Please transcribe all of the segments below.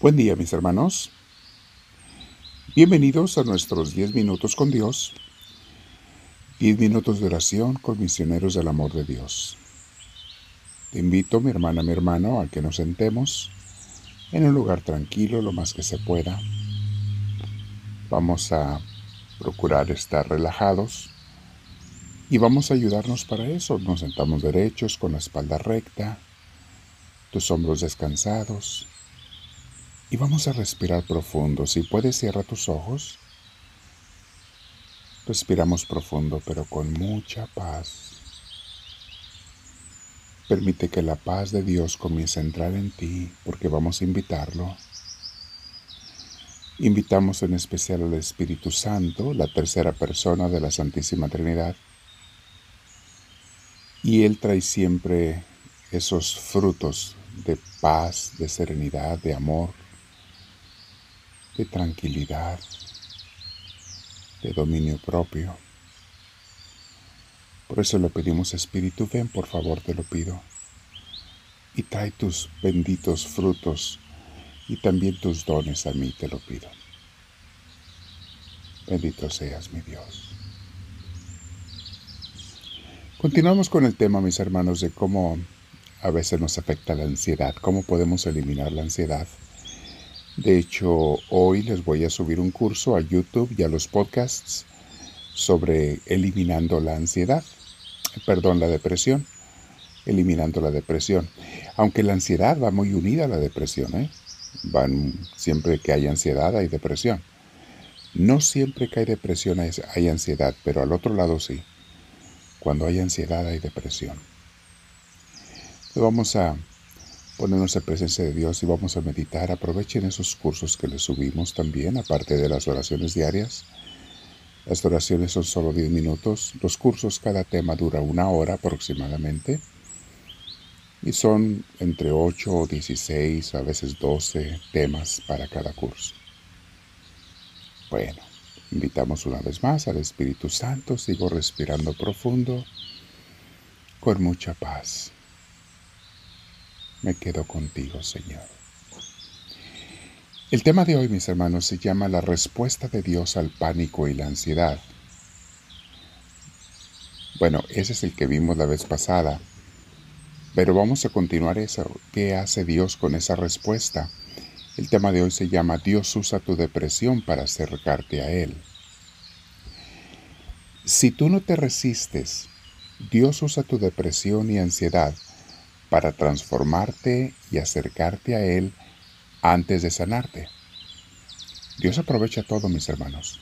Buen día mis hermanos. Bienvenidos a nuestros 10 minutos con Dios. 10 minutos de oración con misioneros del amor de Dios. Te invito, mi hermana, mi hermano, a que nos sentemos en un lugar tranquilo lo más que se pueda. Vamos a procurar estar relajados y vamos a ayudarnos para eso. Nos sentamos derechos con la espalda recta, tus hombros descansados y vamos a respirar profundo. Si puedes, cierra tus ojos. Respiramos profundo, pero con mucha paz. Permite que la paz de Dios comience a entrar en ti, porque vamos a invitarlo. Invitamos en especial al Espíritu Santo, la tercera persona de la Santísima Trinidad. Y Él trae siempre esos frutos de paz, de serenidad, de amor, de tranquilidad, de dominio propio. Por eso le pedimos, Espíritu, ven por favor, te lo pido, y trae tus benditos frutos y también tus dones a mí, te lo pido. Bendito seas, mi Dios. Continuamos con el tema, mis hermanos, de cómo a veces nos afecta la ansiedad, cómo podemos eliminar la ansiedad de hecho, hoy les voy a subir un curso a YouTube y a los podcasts sobre eliminando la ansiedad, perdón, la depresión, eliminando la depresión. Aunque la ansiedad va muy unida a la depresión, ¿eh? Van, siempre que hay ansiedad hay depresión. No siempre que hay depresión hay ansiedad, pero al otro lado sí. Cuando hay ansiedad hay depresión. Vamos a ponernos en presencia de Dios y vamos a meditar. Aprovechen esos cursos que les subimos también, aparte de las oraciones diarias. Las oraciones son solo 10 minutos. Los cursos, cada tema dura una hora aproximadamente. Y son entre 8 o 16, a veces 12 temas para cada curso. Bueno, invitamos una vez más al Espíritu Santo. Sigo respirando profundo, con mucha paz me quedo contigo, Señor. El tema de hoy, mis hermanos, se llama la respuesta de Dios al pánico y la ansiedad. Bueno, ese es el que vimos la vez pasada, pero vamos a continuar eso. ¿Qué hace Dios con esa respuesta? El tema de hoy se llama Dios usa tu depresión para acercarte a Él. Si tú no te resistes, Dios usa tu depresión y ansiedad para transformarte y acercarte a Él antes de sanarte. Dios aprovecha todo, mis hermanos.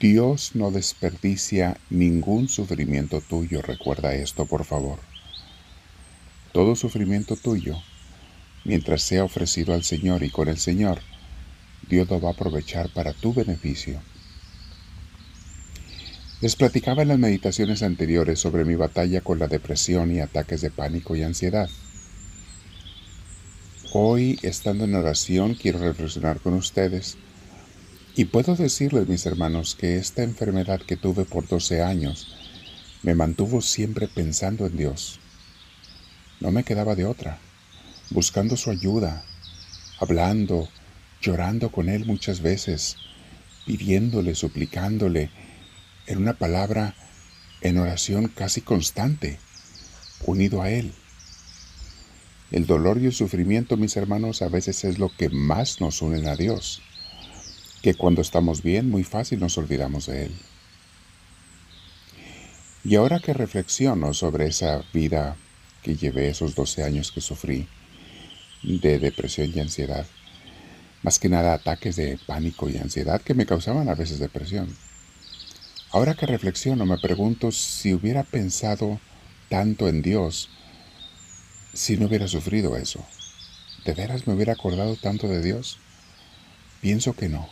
Dios no desperdicia ningún sufrimiento tuyo, recuerda esto, por favor. Todo sufrimiento tuyo, mientras sea ofrecido al Señor y con el Señor, Dios lo va a aprovechar para tu beneficio. Les platicaba en las meditaciones anteriores sobre mi batalla con la depresión y ataques de pánico y ansiedad. Hoy, estando en oración, quiero reflexionar con ustedes y puedo decirles, mis hermanos, que esta enfermedad que tuve por 12 años me mantuvo siempre pensando en Dios. No me quedaba de otra, buscando su ayuda, hablando, llorando con Él muchas veces, pidiéndole, suplicándole, en una palabra en oración casi constante, unido a Él. El dolor y el sufrimiento, mis hermanos, a veces es lo que más nos unen a Dios, que cuando estamos bien, muy fácil nos olvidamos de Él. Y ahora que reflexiono sobre esa vida que llevé, esos 12 años que sufrí de depresión y ansiedad, más que nada ataques de pánico y ansiedad que me causaban a veces depresión, Ahora que reflexiono, me pregunto si hubiera pensado tanto en Dios, si no hubiera sufrido eso. ¿De veras me hubiera acordado tanto de Dios? Pienso que no.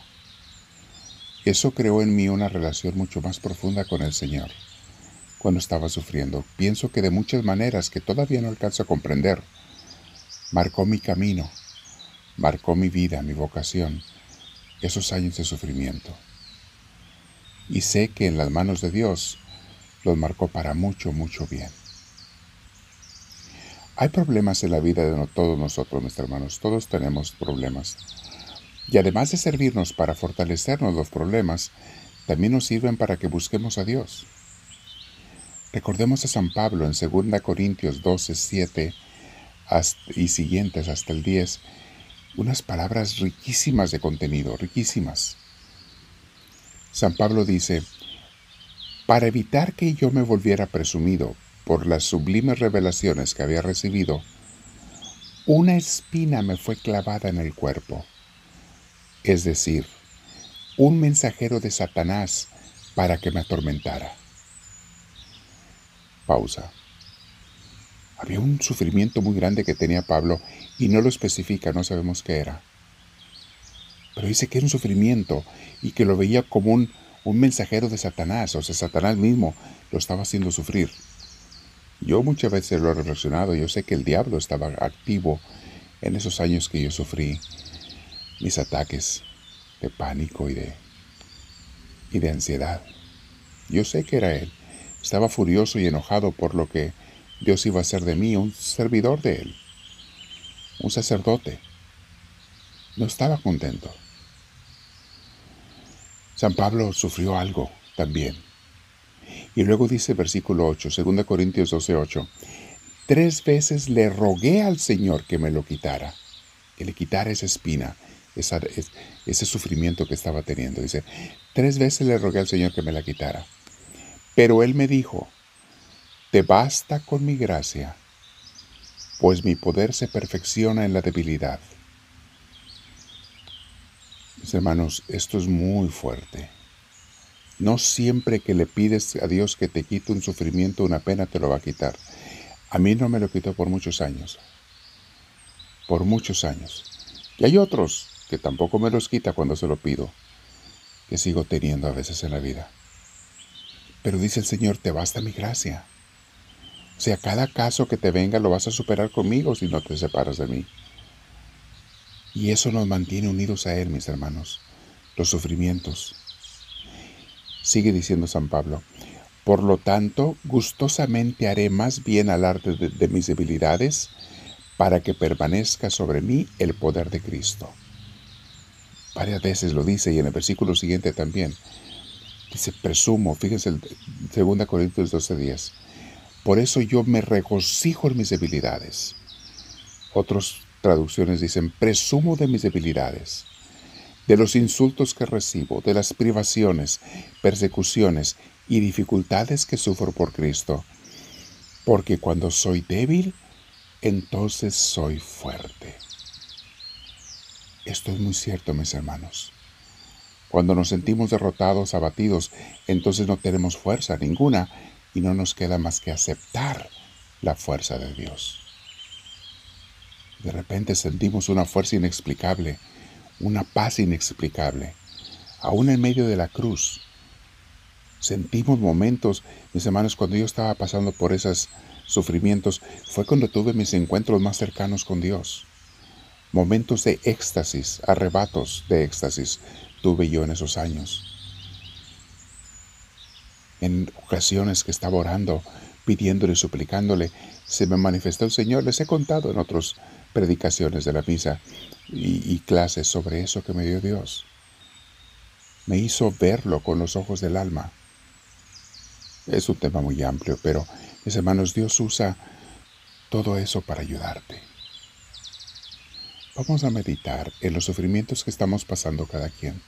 Eso creó en mí una relación mucho más profunda con el Señor. Cuando estaba sufriendo, pienso que de muchas maneras que todavía no alcanzo a comprender, marcó mi camino, marcó mi vida, mi vocación, esos años de sufrimiento y sé que en las manos de Dios los marcó para mucho, mucho bien. Hay problemas en la vida de todos nosotros, mis hermanos. Todos tenemos problemas. Y además de servirnos para fortalecernos los problemas, también nos sirven para que busquemos a Dios. Recordemos a San Pablo en 2 Corintios 12, 7 y siguientes hasta el 10, unas palabras riquísimas de contenido, riquísimas. San Pablo dice, para evitar que yo me volviera presumido por las sublimes revelaciones que había recibido, una espina me fue clavada en el cuerpo, es decir, un mensajero de Satanás para que me atormentara. Pausa. Había un sufrimiento muy grande que tenía Pablo y no lo especifica, no sabemos qué era. Pero dice que era un sufrimiento y que lo veía como un, un mensajero de Satanás, o sea, Satanás mismo lo estaba haciendo sufrir. Yo muchas veces lo he reflexionado, yo sé que el diablo estaba activo en esos años que yo sufrí mis ataques de pánico y de, y de ansiedad. Yo sé que era él. Estaba furioso y enojado por lo que Dios iba a hacer de mí un servidor de Él, un sacerdote. No estaba contento. San Pablo sufrió algo también. Y luego dice versículo 8, 2 Corintios 12, 8, tres veces le rogué al Señor que me lo quitara, que le quitara esa espina, ese sufrimiento que estaba teniendo. Dice, tres veces le rogué al Señor que me la quitara. Pero Él me dijo, te basta con mi gracia, pues mi poder se perfecciona en la debilidad. Hermanos, esto es muy fuerte. No siempre que le pides a Dios que te quite un sufrimiento, una pena, te lo va a quitar. A mí no me lo quitó por muchos años. Por muchos años. Y hay otros que tampoco me los quita cuando se lo pido, que sigo teniendo a veces en la vida. Pero dice el Señor, te basta mi gracia. O sea, cada caso que te venga lo vas a superar conmigo si no te separas de mí. Y eso nos mantiene unidos a Él, mis hermanos, los sufrimientos. Sigue diciendo San Pablo, por lo tanto, gustosamente haré más bien alarde de, de mis debilidades para que permanezca sobre mí el poder de Cristo. Varias veces lo dice y en el versículo siguiente también. Dice, presumo, fíjense el 2 Corintios 12 días, por eso yo me regocijo en mis debilidades. Otras traducciones dicen, presumo de mis debilidades, de los insultos que recibo, de las privaciones, persecuciones y dificultades que sufro por Cristo. Porque cuando soy débil, entonces soy fuerte. Esto es muy cierto, mis hermanos. Cuando nos sentimos derrotados, abatidos, entonces no tenemos fuerza ninguna y no nos queda más que aceptar la fuerza de Dios. De repente sentimos una fuerza inexplicable, una paz inexplicable, aún en medio de la cruz. Sentimos momentos, mis hermanos, cuando yo estaba pasando por esos sufrimientos, fue cuando tuve mis encuentros más cercanos con Dios. Momentos de éxtasis, arrebatos de éxtasis tuve yo en esos años en ocasiones que estaba orando, pidiéndole, suplicándole, se me manifestó el Señor. Les he contado en otras predicaciones de la misa y, clases sobre eso que me dio Dios. Me hizo verlo con los ojos del alma. Es un tema muy amplio, pero mis hermanos, Dios usa todo eso para ayudarte. Vamos a meditar en los sufrimientos que estamos pasando cada quien.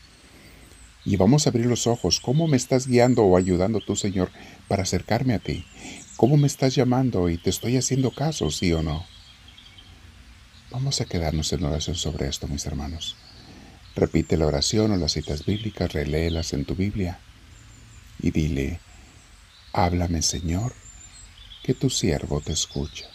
Y vamos a abrir los ojos. ¿Cómo me estás guiando o ayudando tú, Señor, para acercarme a ti? ¿Cómo me estás llamando y te estoy haciendo caso, sí o no? Vamos a quedarnos en oración sobre esto, mis hermanos. Repite la oración o las citas bíblicas, reléelas en tu Biblia y dile, háblame, Señor, que tu siervo te escucha.